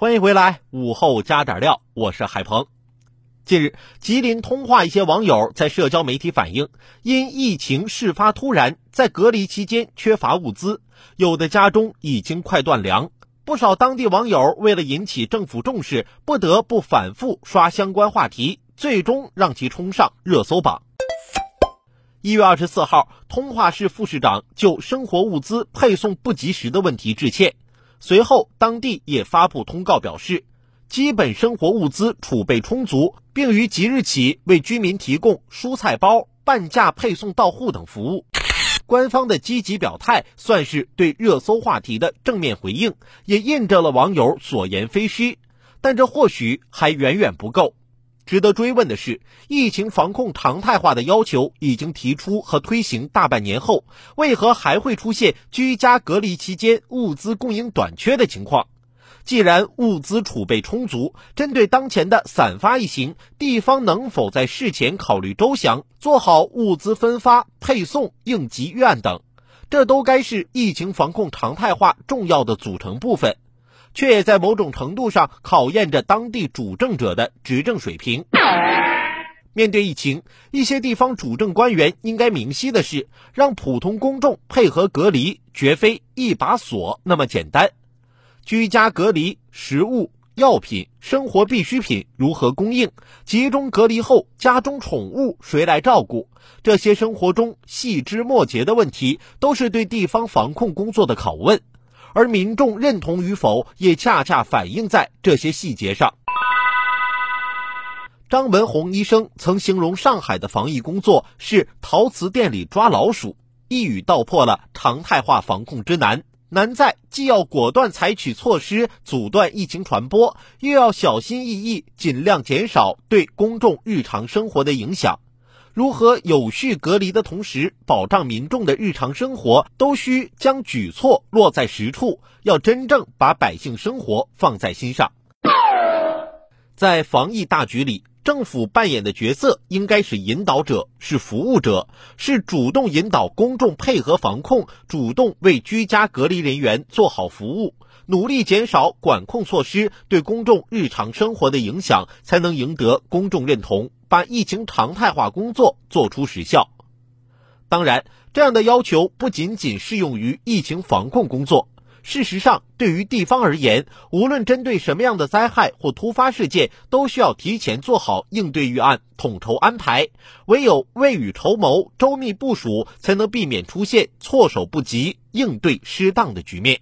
欢迎回来，午后加点料，我是海鹏。近日，吉林通化一些网友在社交媒体反映，因疫情事发突然，在隔离期间缺乏物资，有的家中已经快断粮。不少当地网友为了引起政府重视，不得不反复刷相关话题，最终让其冲上热搜榜。一月二十四号，通化市副市长就生活物资配送不及时的问题致歉。随后，当地也发布通告表示，基本生活物资储备充足，并于即日起为居民提供蔬菜包、半价配送到户等服务。官方的积极表态，算是对热搜话题的正面回应，也印证了网友所言非虚。但这或许还远远不够。值得追问的是，疫情防控常态化的要求已经提出和推行大半年后，为何还会出现居家隔离期间物资供应短缺的情况？既然物资储备充足，针对当前的散发疫情，地方能否在事前考虑周详，做好物资分发、配送、应急预案等？这都该是疫情防控常态化重要的组成部分。却也在某种程度上考验着当地主政者的执政水平。面对疫情，一些地方主政官员应该明晰的是，让普通公众配合隔离，绝非一把锁那么简单。居家隔离，食物、药品、生活必需品如何供应？集中隔离后，家中宠物谁来照顾？这些生活中细枝末节的问题，都是对地方防控工作的拷问。而民众认同与否，也恰恰反映在这些细节上。张文宏医生曾形容上海的防疫工作是陶瓷店里抓老鼠，一语道破了常态化防控之难。难在既要果断采取措施阻断疫情传播，又要小心翼翼，尽量减少对公众日常生活的影响。如何有序隔离的同时保障民众的日常生活，都需将举措落在实处，要真正把百姓生活放在心上。在防疫大局里，政府扮演的角色应该是引导者，是服务者，是主动引导公众配合防控，主动为居家隔离人员做好服务，努力减少管控措施对公众日常生活的影响，才能赢得公众认同。把疫情常态化工作做出实效。当然，这样的要求不仅仅适用于疫情防控工作。事实上，对于地方而言，无论针对什么样的灾害或突发事件，都需要提前做好应对预案，统筹安排。唯有未雨绸缪、周密部署，才能避免出现措手不及、应对失当的局面。